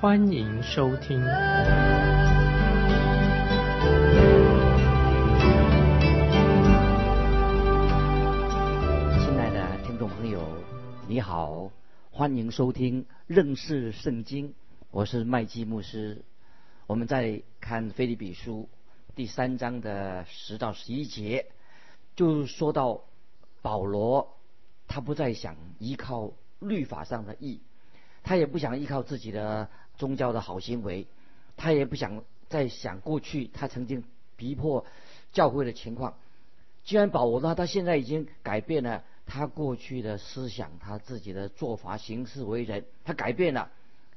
欢迎收听。亲爱的听众朋友，你好，欢迎收听认识圣经，我是麦基牧师。我们在看菲利比书第三章的十到十一节，就说到保罗，他不再想依靠律法上的义，他也不想依靠自己的宗教的好行为，他也不想再想过去他曾经逼迫教会的情况。既然保罗呢，他现在已经改变了他过去的思想，他自己的做法、行事为人，他改变了。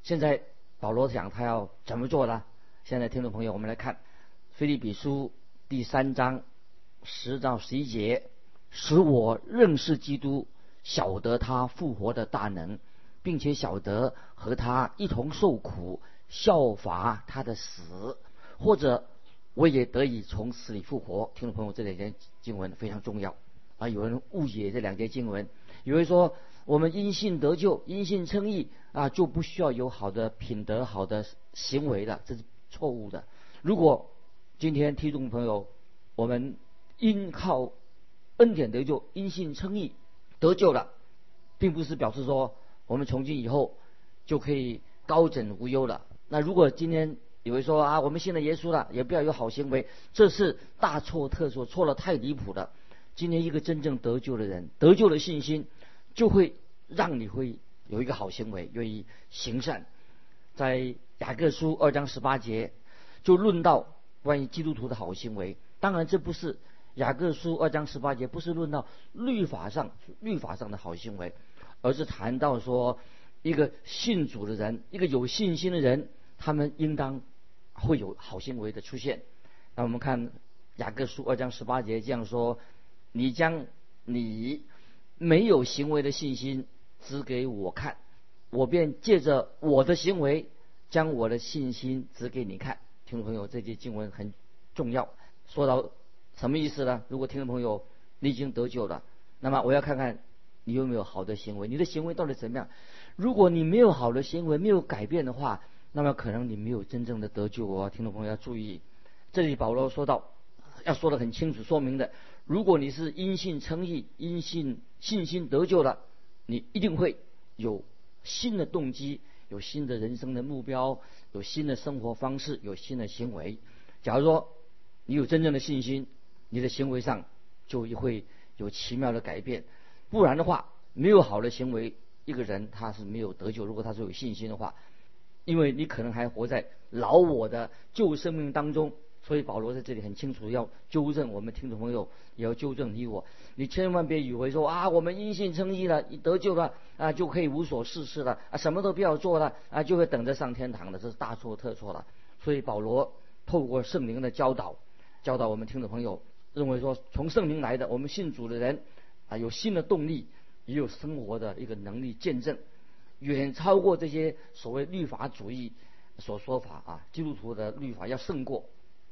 现在保罗想他要怎么做呢？现在听众朋友，我们来看《菲利比书》第三章十到十一节：使我认识基督，晓得他复活的大能，并且晓得和他一同受苦，效法他的死，或者。我也得以从死里复活。听众朋友，这两节经文非常重要啊！有人误解这两节经文，以为说我们因信得救、因信称义啊，就不需要有好的品德、好的行为了，这是错误的。如果今天听众朋友，我们因靠恩典得救、因信称义得救了，并不是表示说我们从今以后就可以高枕无忧了。那如果今天，以为说啊，我们信了耶稣了，也不要有好行为，这是大错特错，错了太离谱了。今天一个真正得救的人，得救的信心，就会让你会有一个好行为，愿意行善。在雅各书二章十八节，就论到关于基督徒的好行为。当然，这不是雅各书二章十八节，不是论到律法上律法上的好行为，而是谈到说一个信主的人，一个有信心的人，他们应当。会有好行为的出现。那我们看雅各书二章十八节这样说：“你将你没有行为的信心指给我看，我便借着我的行为将我的信心指给你看。”听众朋友，这节经文很重要。说到什么意思呢？如果听众朋友你已经得救了，那么我要看看你有没有好的行为，你的行为到底怎么样？如果你没有好的行为，没有改变的话，那么可能你没有真正的得救哦，听众朋友要注意，这里保罗说到，要说的很清楚，说明的，如果你是因信称义、因信信心得救了，你一定会有新的动机，有新的人生的目标，有新的生活方式，有新的行为。假如说你有真正的信心，你的行为上就会有奇妙的改变。不然的话，没有好的行为，一个人他是没有得救。如果他是有信心的话。因为你可能还活在老我的旧生命当中，所以保罗在这里很清楚要纠正我们听众朋友，也要纠正你我。你千万别以为说啊，我们因信称义了，你得救了啊，就可以无所事事了啊，什么都不要做了啊，就会等着上天堂了，这是大错特错了。所以保罗透过圣灵的教导，教导我们听众朋友，认为说从圣灵来的，我们信主的人啊，有新的动力，也有生活的一个能力见证。远超过这些所谓律法主义所说法啊，基督徒的律法要胜过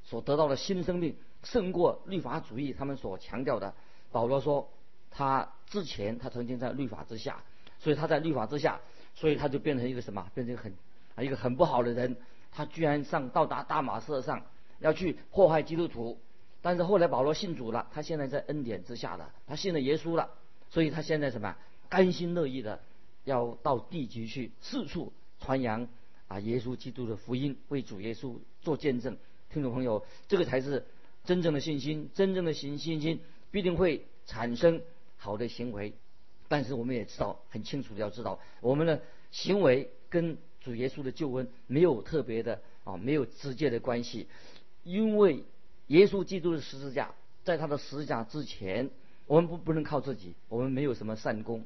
所得到的新生命，胜过律法主义他们所强调的。保罗说，他之前他曾经在律法之下，所以他在律法之下，所以他就变成一个什么？变成很啊一个很不好的人。他居然上到达大马士上要去祸害基督徒，但是后来保罗信主了，他现在在恩典之下了，他信了耶稣了，所以他现在什么？甘心乐意的。要到地级去四处传扬啊耶稣基督的福音，为主耶稣做见证。听众朋友，这个才是真正的信心，真正的信信心必定会产生好的行为。但是我们也知道，很清楚的要知道，我们的行为跟主耶稣的救恩没有特别的啊，没有直接的关系。因为耶稣基督的十字架，在他的十字架之前，我们不不能靠自己，我们没有什么善功。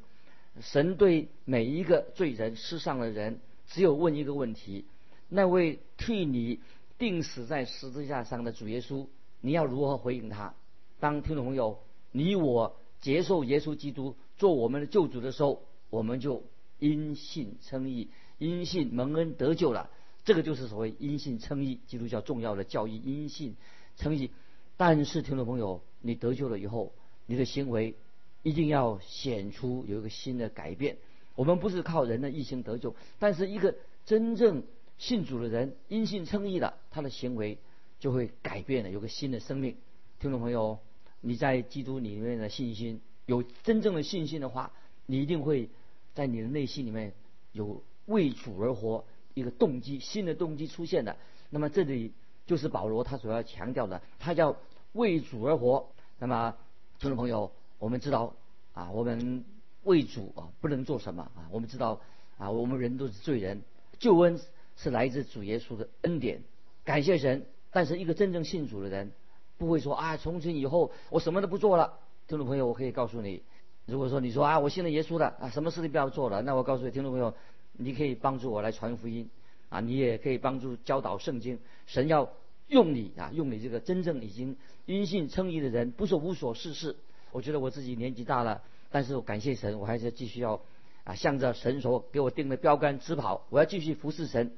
神对每一个罪人、世上的人，只有问一个问题：那位替你钉死在十字架上的主耶稣，你要如何回应他？当听众朋友，你我接受耶稣基督做我们的救主的时候，我们就因信称义，因信蒙恩得救了。这个就是所谓因信称义，基督教重要的教义，因信称义。但是听众朋友，你得救了以后，你的行为一定要显出有一个新的改变。我们不是靠人的义行得救，但是一个真正信主的人，因信称义的，他的行为就会改变了，有个新的生命。听众朋友，你在基督里面的信心，有真正的信心的话，你一定会在你的内心里面有为主而活一个动机，新的动机出现的。那么这里。就是保罗他所要强调的，他叫为主而活。那么，听众朋友，我们知道啊，我们为主啊不能做什么啊？我们知道啊，我们人都是罪人，救恩是来自主耶稣的恩典，感谢神。但是一个真正信主的人，不会说啊，从今以后我什么都不做了。听众朋友，我可以告诉你，如果说你说啊，我信了耶稣了啊，什么事情不要做了，那我告诉你，听众朋友，你可以帮助我来传福音。啊，你也可以帮助教导圣经。神要用你啊，用你这个真正已经因信称义的人，不是无所事事。我觉得我自己年纪大了，但是我感谢神，我还是继续要啊，向着神所给我定的标杆直跑。我要继续服侍神。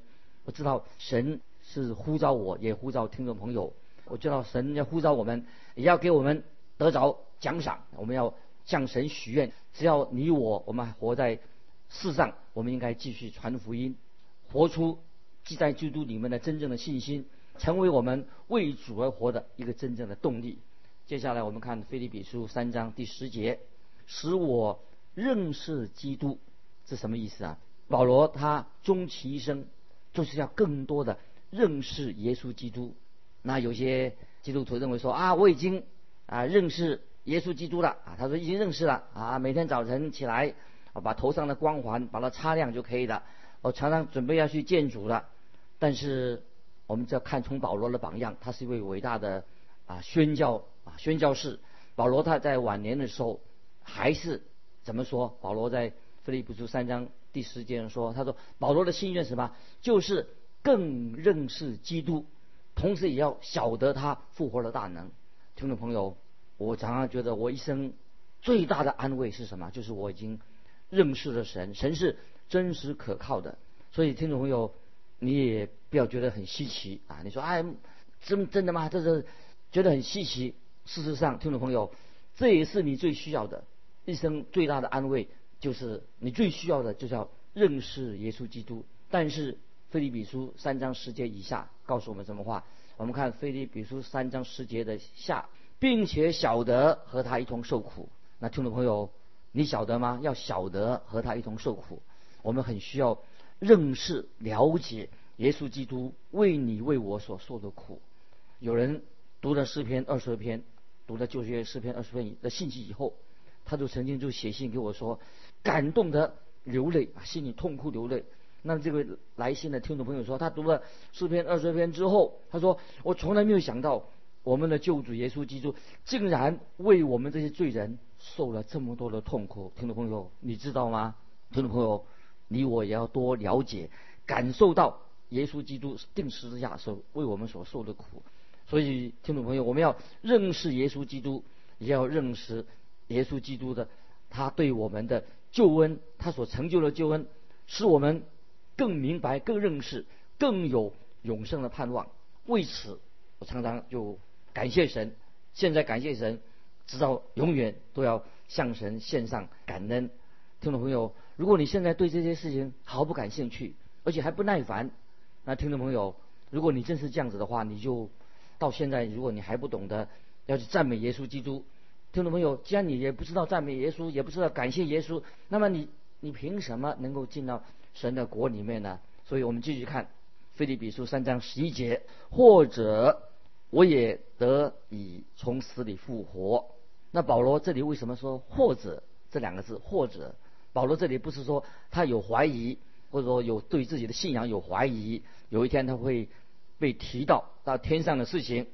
我知道神是呼召我，也呼召听众朋友。我知道神要呼召我们，也要给我们得着奖赏。我们要向神许愿，只要你我，我们还活在世上，我们应该继续传福音。活出记在基督里面的真正的信心，成为我们为主而活的一个真正的动力。接下来我们看腓立比书三章第十节，使我认识基督，是什么意思啊？保罗他终其一生就是要更多的认识耶稣基督。那有些基督徒认为说啊，我已经啊认识耶稣基督了啊，他说已经认识了啊，每天早晨起来啊，把头上的光环把它擦亮就可以了。我常常准备要去见主了，但是我们只要看从保罗的榜样，他是一位伟大的啊宣教啊宣教士。保罗他在晚年的时候还是怎么说？保罗在腓立比书三章第十节说：“他说保罗的心愿什么？就是更认识基督，同时也要晓得他复活的大能。”听众朋友，我常常觉得我一生最大的安慰是什么？就是我已经认识了神，神是。真实可靠的，所以听众朋友，你也不要觉得很稀奇啊！你说哎，真真的吗？这是觉得很稀奇。事实上，听众朋友，这也是你最需要的，一生最大的安慰，就是你最需要的，就是要认识耶稣基督。但是，菲利比书三章十节以下告诉我们什么话？我们看菲利比书三章十节的下，并且晓得和他一同受苦。那听众朋友，你晓得吗？要晓得和他一同受苦。我们很需要认识、了解耶稣基督为你为我所受的苦。有人读了诗篇二十篇，读了旧约诗篇二十篇的信息以后，他就曾经就写信给我说，感动的流泪，心里痛哭流泪。那这位来信的听众朋友说，他读了诗篇二十篇之后，他说我从来没有想到，我们的救主耶稣基督竟然为我们这些罪人受了这么多的痛苦。听众朋友，你知道吗？听众朋友。你我也要多了解、感受到耶稣基督定十字架所为我们所受的苦。所以，听众朋友，我们要认识耶稣基督，也要认识耶稣基督的他对我们的救恩，他所成就的救恩，使我们更明白、更认识、更有永生的盼望。为此，我常常就感谢神。现在感谢神，直到永远都要向神献上感恩。听众朋友。如果你现在对这些事情毫不感兴趣，而且还不耐烦，那听众朋友，如果你真是这样子的话，你就到现在，如果你还不懂得要去赞美耶稣基督，听众朋友，既然你也不知道赞美耶稣，也不知道感谢耶稣，那么你你凭什么能够进到神的国里面呢？所以我们继续看《腓立比书》三章十一节，或者我也得以从死里复活。那保罗这里为什么说“或者”这两个字？或者？保罗这里不是说他有怀疑，或者说有对自己的信仰有怀疑，有一天他会被提到到天上的事情，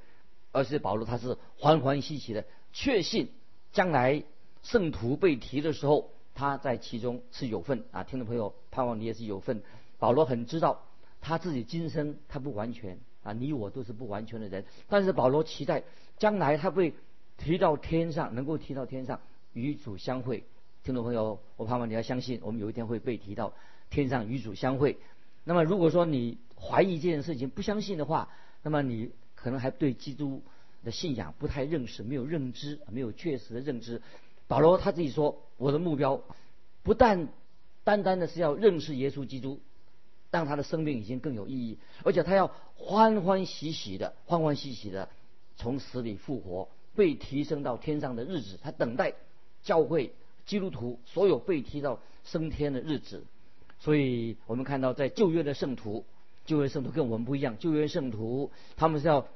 而是保罗他是欢欢喜喜的确信将来圣徒被提的时候，他在其中是有份啊。听众朋友，盼望你也是有份。保罗很知道他自己今生他不完全啊，你我都是不完全的人。但是保罗期待将来他会提到天上，能够提到天上与主相会。听众朋友，我盼望你要相信，我们有一天会被提到天上与主相会。那么如果说你怀疑这件事情，不相信的话，那么你可能还对基督的信仰不太认识，没有认知，没有确实的认知。保罗他自己说：“我的目标不但单单的是要认识耶稣基督，让他的生命已经更有意义，而且他要欢欢喜喜的、欢欢喜喜的从死里复活，被提升到天上的日子。他等待教会基督徒所有被提到升天的日子。所以我们看到，在旧约的圣徒，旧约圣徒跟我们不一样，旧约圣徒他们是要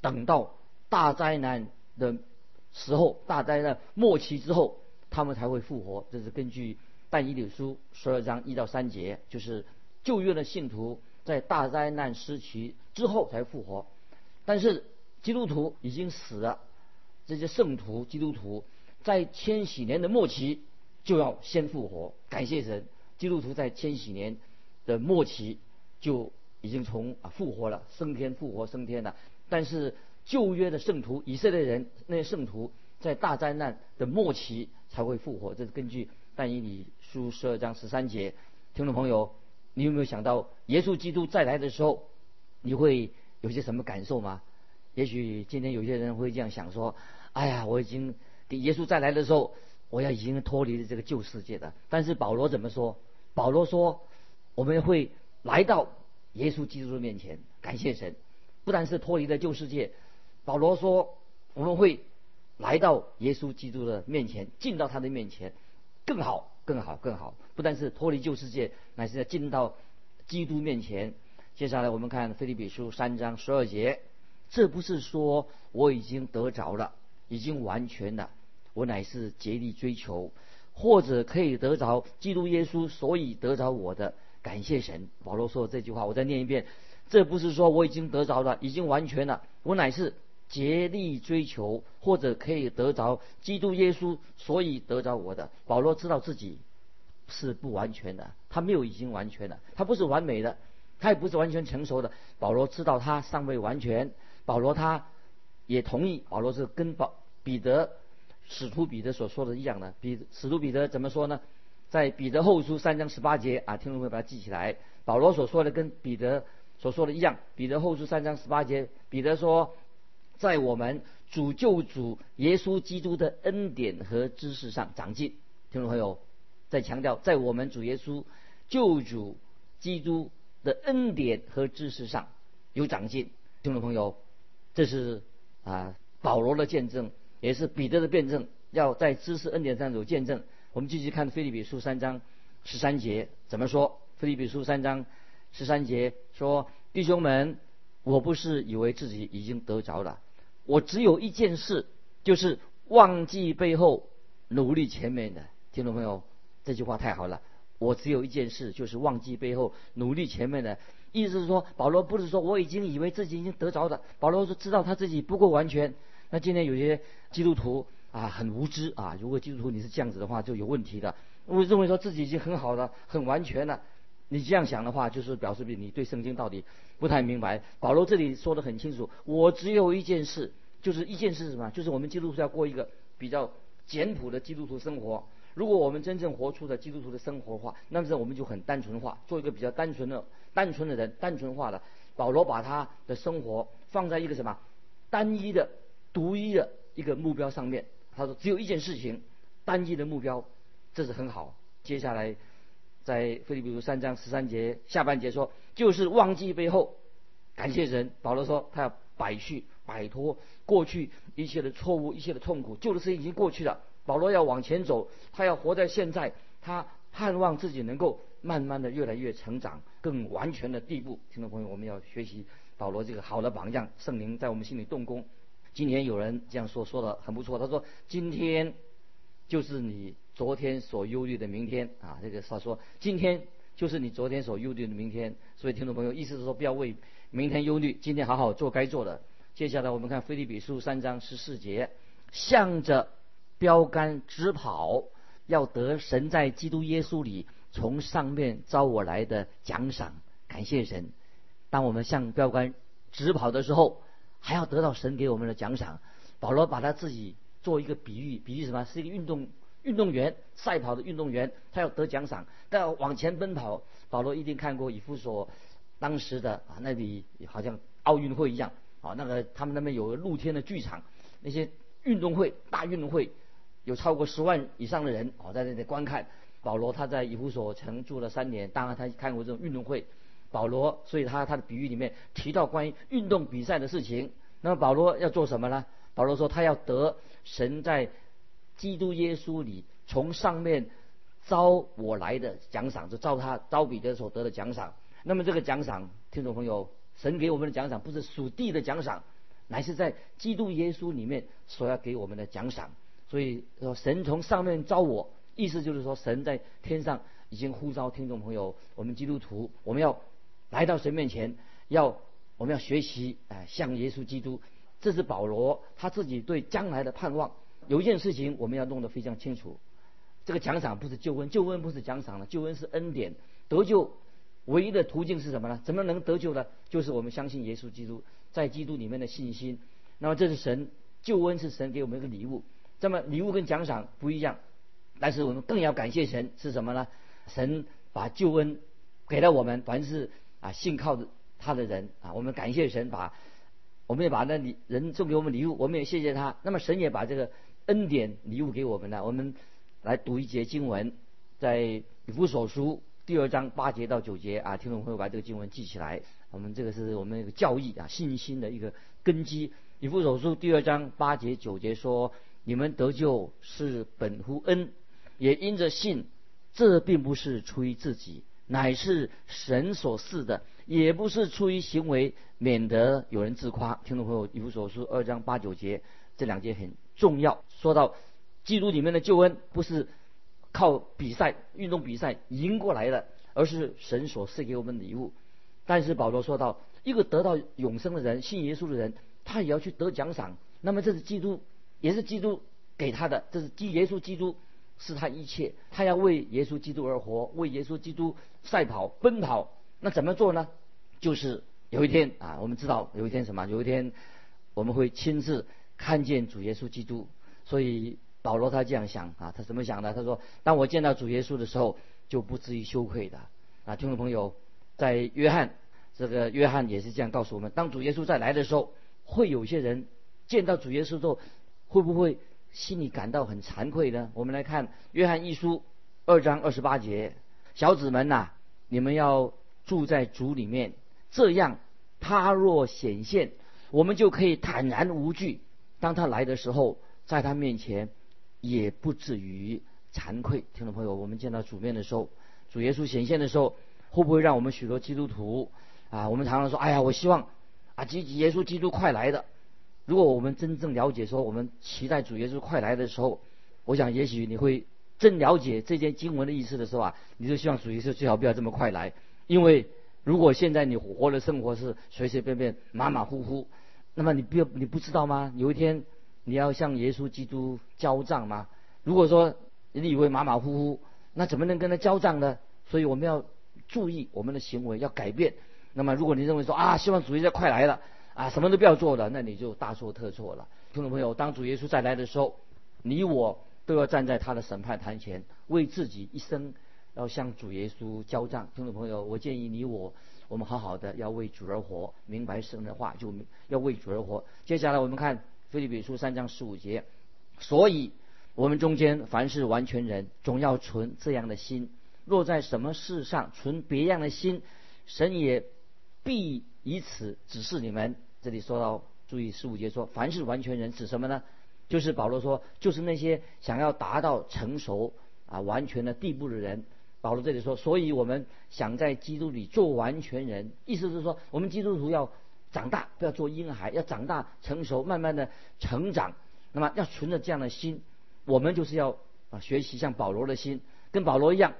等到大灾难的。”时候，大灾难末期之后，他们才会复活。这是根据但以理书十二章一到三节，就是旧约的信徒在大灾难时期之后才复活。但是基督徒已经死了，这些圣徒基督徒在千禧年的末期就要先复活。感谢神，基督徒在千禧年的末期就已经从啊复活了，升天复活升天了。但是旧约的圣徒，以色列人那些圣徒，在大灾难的末期才会复活。这是根据但以理书十二章十三节。听众朋友，你有没有想到耶稣基督再来的时候，你会有些什么感受吗？也许今天有些人会这样想说：“哎呀，我已经耶稣再来的时候，我要已经脱离了这个旧世界的。”但是保罗怎么说？保罗说：“我们会来到耶稣基督的面前，感谢神，不但是脱离了旧世界。”保罗说：“我们会来到耶稣基督的面前，进到他的面前，更好，更好，更好。不但是脱离旧世界，乃是要进到基督面前。接下来我们看菲利比书三章十二节，这不是说我已经得着了，已经完全了，我乃是竭力追求，或者可以得着基督耶稣，所以得着我的。感谢神。保罗说这句话，我再念一遍：这不是说我已经得着了，已经完全了，我乃是。”竭力追求，或者可以得着基督耶稣，所以得着我的。保罗知道自己是不完全的，他没有已经完全的，他不是完美的，他也不是完全成熟的。保罗知道他尚未完全。保罗他也同意，保罗是跟保彼得使徒彼得所说的一样的。彼使徒彼得怎么说呢？在彼得后书三章十八节啊，听众朋友把它记起来。保罗所说的跟彼得所说的一样。彼得后书三章十八节，彼得说。在我们主救主耶稣基督的恩典和知识上长进，听众朋友，在强调在我们主耶稣救主基督的恩典和知识上有长进，听众朋友，这是啊保罗的见证，也是彼得的辩证，要在知识恩典上有见证。我们继续看腓利比书三章十三节怎么说？腓利比书三章十三节说：“弟兄们，我不是以为自己已经得着了。”我只有一件事，就是忘记背后，努力前面的。听众朋友，这句话太好了。我只有一件事，就是忘记背后，努力前面的。意思是说，保罗不是说我已经以为自己已经得着的。保罗是知道他自己不够完全。那今天有些基督徒啊，很无知啊。如果基督徒你是这样子的话，就有问题的。我认为说自己已经很好了，很完全了。你这样想的话，就是表示你对圣经到底不太明白。保罗这里说的很清楚，我只有一件事，就是一件事是什么？就是我们基督徒要过一个比较简朴的基督徒生活。如果我们真正活出的基督徒的生活的话，那么我们就很单纯化，做一个比较单纯的、单纯的人，单纯化的。保罗把他的生活放在一个什么单一的、独一的一个目标上面。他说只有一件事情，单一的目标，这是很好。接下来。在菲利比书三章十三节下半节说，就是忘记背后，感谢神。保罗说他要摆去摆脱过去一切的错误、一切的痛苦，旧的事情已经过去了。保罗要往前走，他要活在现在，他盼望自己能够慢慢的越来越成长，更完全的地步。听众朋友，我们要学习保罗这个好的榜样，圣灵在我们心里动工。今天有人这样说，说的很不错。他说今天就是你。昨天所忧虑的明天啊，这个他说今天就是你昨天所忧虑的明天。所以听众朋友，意思是说不要为明天忧虑，今天好好做该做的。接下来我们看菲利比书三章十四节，向着标杆直跑，要得神在基督耶稣里从上面招我来的奖赏。感谢神，当我们向标杆直跑的时候，还要得到神给我们的奖赏。保罗把他自己做一个比喻，比喻什么？是一个运动运动员，赛跑的运动员，他要得奖赏，但要往前奔跑。保罗一定看过以弗所当时的啊，那里好像奥运会一样啊，那个他们那边有个露天的剧场，那些运动会大运动会有超过十万以上的人哦在那里观看。保罗他在以弗所城住了三年，当然他看过这种运动会。保罗，所以他他的比喻里面提到关于运动比赛的事情。那么保罗要做什么呢？保罗说他要得神在基督耶稣里从上面招我来的奖赏，就招他招彼得所得的奖赏。那么这个奖赏，听众朋友，神给我们的奖赏不是属地的奖赏，乃是在基督耶稣里面所要给我们的奖赏。所以说神从上面招我，意思就是说神在天上已经呼召听众朋友，我们基督徒，我们要。来到神面前，要我们要学习啊，像耶稣基督。这是保罗他自己对将来的盼望。有一件事情我们要弄得非常清楚：这个奖赏不是救恩，救恩不是奖赏了，救恩是恩典。得救唯一的途径是什么呢？怎么能得救呢？就是我们相信耶稣基督，在基督里面的信心。那么这是神救恩是神给我们一个礼物。这么礼物跟奖赏不一样，但是我们更要感谢神是什么呢？神把救恩给了我们，凡是。啊，信靠着他的人啊，我们感谢神，把我们也把那礼人送给我们礼物，我们也谢谢他。那么神也把这个恩典礼物给我们了。我们来读一节经文，在以弗所书第二章八节到九节啊，听众朋友把这个经文记起来。我们这个是我们一个教义啊，信心的一个根基。以弗所书第二章八节九节说：“你们得救是本乎恩，也因着信，这并不是出于自己。”乃是神所赐的，也不是出于行为，免得有人自夸。听众朋友，以弗所书二章八九节这两节很重要。说到基督里面的救恩，不是靠比赛、运动比赛赢过来的，而是神所赐给我们礼物。但是保罗说到，一个得到永生的人，信耶稣的人，他也要去得奖赏。那么这是基督，也是基督给他的，这是基耶稣基督。是他一切，他要为耶稣基督而活，为耶稣基督赛跑奔跑。那怎么做呢？就是有一天啊，我们知道有一天什么？有一天我们会亲自看见主耶稣基督。所以保罗他这样想啊，他怎么想的？他说：“当我见到主耶稣的时候，就不至于羞愧的。”啊，听众朋友，在约翰这个约翰也是这样告诉我们：当主耶稣再来的时候，会有些人见到主耶稣之后，会不会？心里感到很惭愧呢。我们来看约翰一书二章二十八节：小子们呐，你们要住在主里面，这样他若显现，我们就可以坦然无惧。当他来的时候，在他面前也不至于惭愧。听众朋友，我们见到主面的时候，主耶稣显现的时候，会不会让我们许多基督徒啊？我们常常说：“哎呀，我希望啊，基耶稣基督快来的。”如果我们真正了解说，我们期待主耶稣快来的时候，我想也许你会真了解这件经文的意思的时候啊，你就希望主耶稣最好不要这么快来，因为如果现在你活的生活是随随便便、马马虎虎，那么你不要你不知道吗？有一天你要向耶稣基督交账吗？如果说你以为马马虎虎，那怎么能跟他交账呢？所以我们要注意我们的行为要改变。那么如果你认为说啊，希望主耶稣快来了。啊，什么都不要做了，那你就大错特错了。听众朋友，当主耶稣再来的时候，你我都要站在他的审判台前，为自己一生要向主耶稣交账。听众朋友，我建议你我，我们好好的要为主而活，明白神的话，就要为主而活。接下来我们看菲利比书三章十五节，所以我们中间凡是完全人，总要存这样的心；若在什么事上存别样的心，神也必。以此指示你们，这里说到注意十五节说，凡是完全人指什么呢？就是保罗说，就是那些想要达到成熟啊完全的地步的人。保罗这里说，所以我们想在基督里做完全人，意思是说，我们基督徒要长大，不要做婴孩，要长大成熟，慢慢的成长。那么要存着这样的心，我们就是要啊学习像保罗的心，跟保罗一样，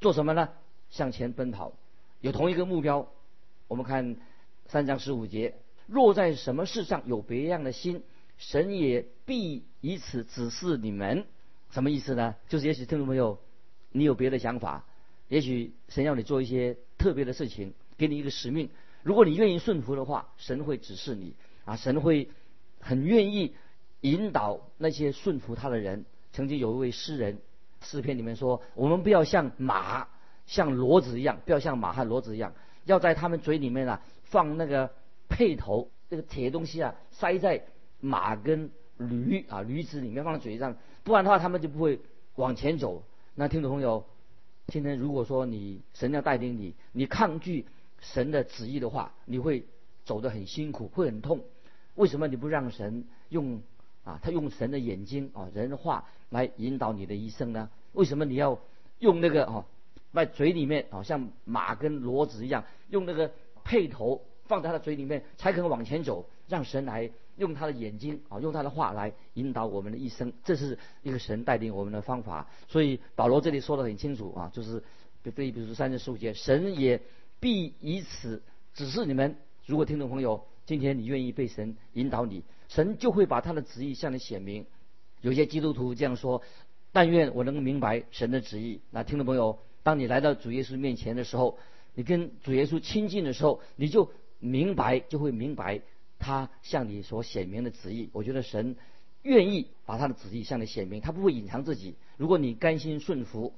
做什么呢？向前奔跑，有同一个目标。我们看。三章十五节，若在什么事上有别样的心，神也必以此指示你们。什么意思呢？就是也许听众朋友，你有别的想法，也许神要你做一些特别的事情，给你一个使命，如果你愿意顺服的话，神会指示你啊，神会很愿意引导那些顺服他的人。曾经有一位诗人诗篇里面说：“我们不要像马、像骡子一样，不要像马和骡子一样，要在他们嘴里面啊放那个辔头，那个铁东西啊塞在马跟驴啊驴子里面放在嘴上，不然的话他们就不会往前走。”那听众朋友，今天如果说你神要带领你，你抗拒神的旨意的话，你会走得很辛苦，会很痛。为什么你不让神用啊？他用神的眼睛啊，人的话。来引导你的一生呢？为什么你要用那个哦，在嘴里面哦，像马跟骡子一样，用那个配头放在他的嘴里面，才可能往前走？让神来用他的眼睛啊，用他的话来引导我们的一生，这是一个神带领我们的方法。所以保罗这里说的很清楚啊，就是对比如说三十十五节，神也必以此指示你们。如果听众朋友今天你愿意被神引导你，神就会把他的旨意向你显明。有些基督徒这样说：“但愿我能够明白神的旨意。”那听众朋友，当你来到主耶稣面前的时候，你跟主耶稣亲近的时候，你就明白，就会明白他向你所显明的旨意。我觉得神愿意把他的旨意向你显明，他不会隐藏自己。如果你甘心顺服，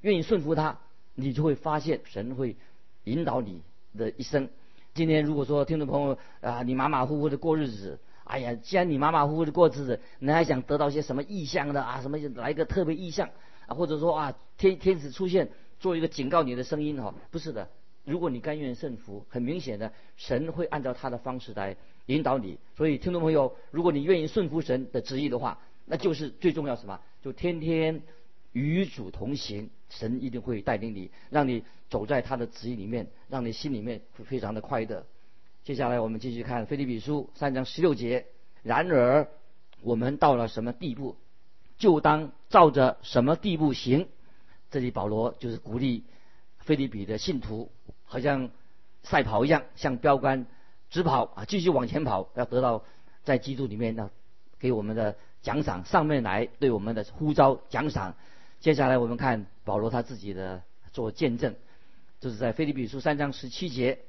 愿意顺服他，你就会发现神会引导你的一生。今天如果说听众朋友啊，你马马虎虎的过日子。哎呀，既然你马马虎虎的过日子，你还想得到些什么意象的啊？什么来个特别意象啊？或者说啊，天天使出现做一个警告你的声音哈？不是的，如果你甘愿顺服，很明显的，神会按照他的方式来引导你。所以听众朋友，如果你愿意顺服神的旨意的话，那就是最重要什么？就天天与主同行，神一定会带领你，让你走在他的旨意里面，让你心里面会非常的快乐。接下来我们继续看《腓立比书》三章十六节。然而，我们到了什么地步，就当照着什么地步行。这里保罗就是鼓励菲利比的信徒，好像赛跑一样，像标杆直跑啊，继续往前跑，要得到在基督里面呢给我们的奖赏，上面来对我们的呼召奖赏。接下来我们看保罗他自己的做见证，就是在《菲利比书》三章十七节，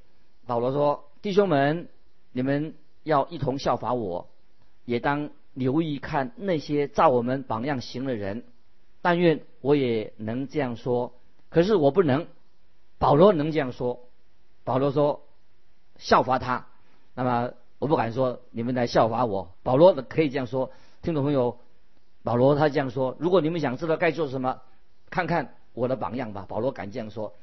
保罗说。弟兄们，你们要一同效法我，也当留意看那些照我们榜样行的人。但愿我也能这样说，可是我不能。保罗能这样说，保罗说效法他。那么我不敢说你们来效法我。保罗可以这样说，听众朋友，保罗他这样说：如果你们想知道该做什么，看看我的榜样吧。保罗敢这样说。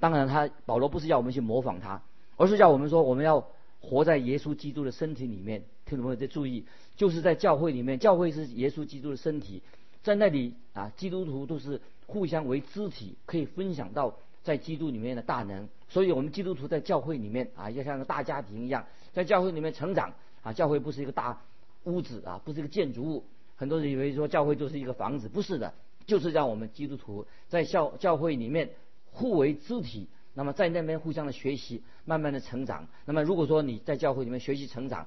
当然，他保罗不是要我们去模仿他。而是叫我们说，我们要活在耶稣基督的身体里面。听众朋友在注意，就是在教会里面，教会是耶稣基督的身体，在那里啊，基督徒都是互相为肢体，可以分享到在基督里面的大能。所以，我们基督徒在教会里面啊，要像个大家庭一样，在教会里面成长啊。教会不是一个大屋子啊，不是一个建筑物。很多人以为说教会就是一个房子，不是的，就是让我们基督徒在教教会里面互为肢体。那么在那边互相的学习，慢慢的成长。那么如果说你在教会里面学习成长，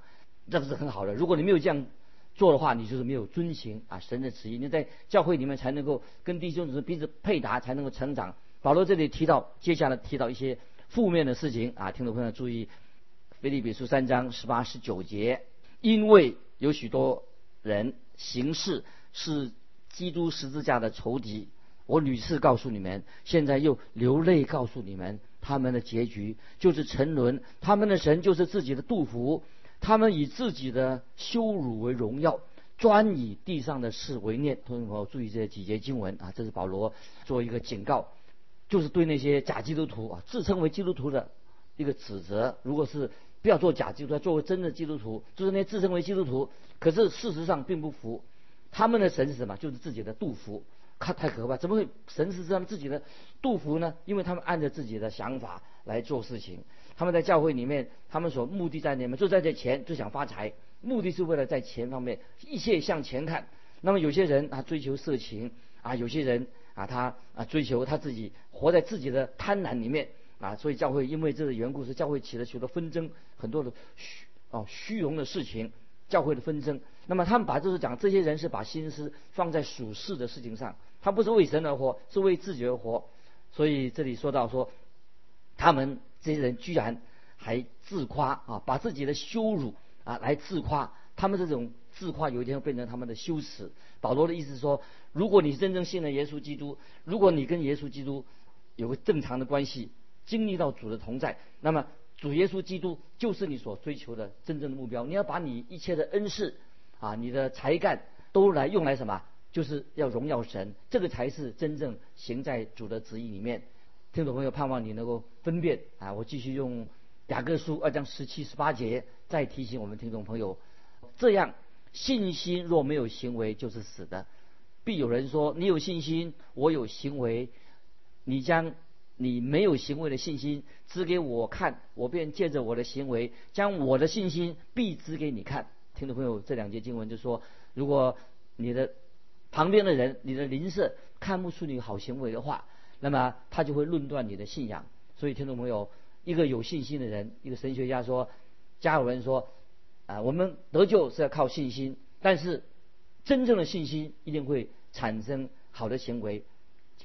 这个是很好的。如果你没有这样做的话，你就是没有遵行啊神的旨意。你在教会里面才能够跟弟兄姊妹彼此配搭，才能够成长。保罗这里提到，接下来提到一些负面的事情啊，听众朋友注意，腓立比书三章十八十九节，因为有许多人行事是基督十字架的仇敌。我屡次告诉你们，现在又流泪告诉你们，他们的结局就是沉沦，他们的神就是自己的杜甫，他们以自己的羞辱为荣耀，专以地上的事为念。同学们注意这几节经文啊，这是保罗做一个警告，就是对那些假基督徒啊，自称为基督徒的一个指责。如果是不要做假基督徒，作为真的基督徒，就是那些自称为基督徒，可是事实上并不服，他们的神是什么？就是自己的杜甫。他太可怕！怎么会神是他们自己的杜甫呢？因为他们按照自己的想法来做事情。他们在教会里面，他们所目的在哪面？就在这钱，就想发财，目的是为了在钱方面一切向前看。那么有些人他追求色情啊，有些人啊他啊追求他自己活在自己的贪婪里面啊，所以教会因为这个缘故，是教会起了许多纷争，很多的虚哦虚荣的事情，教会的纷争。那么他们把就是讲，这些人是把心思放在属世的事情上，他不是为神而活，是为自己而活。所以这里说到说，他们这些人居然还自夸啊，把自己的羞辱啊来自夸。他们这种自夸有一天会变成他们的羞耻。保罗的意思说，如果你真正信了耶稣基督，如果你跟耶稣基督有个正常的关系，经历到主的同在，那么主耶稣基督就是你所追求的真正的目标。你要把你一切的恩赐啊，你的才干都来用来什么？就是要荣耀神，这个才是真正行在主的旨意里面。听众朋友，盼望你能够分辨啊！我继续用雅各书二章十七、十八节再提醒我们听众朋友：这样信心若没有行为，就是死的。必有人说：你有信心，我有行为，你将你没有行为的信心指给我看，我便借着我的行为将我的信心必指给你看。听众朋友，这两节经文就说：如果你的旁边的人，你的邻舍看不出你好行为的话，那么他就会论断你的信仰。所以，听众朋友，一个有信心的人，一个神学家说，加尔文说，啊，我们得救是要靠信心，但是真正的信心一定会产生好的行为。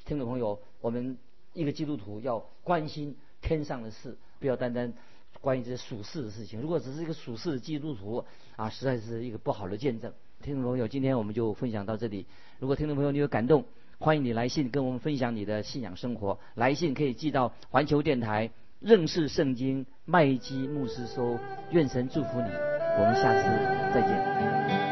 听众朋友，我们一个基督徒要关心天上的事，不要单单关于这些属世的事情。如果只是一个属世的基督徒啊，实在是一个不好的见证。听众朋友，今天我们就分享到这里。如果听众朋友你有感动，欢迎你来信跟我们分享你的信仰生活。来信可以寄到环球电台认识圣经麦基牧师收。愿神祝福你，我们下次再见。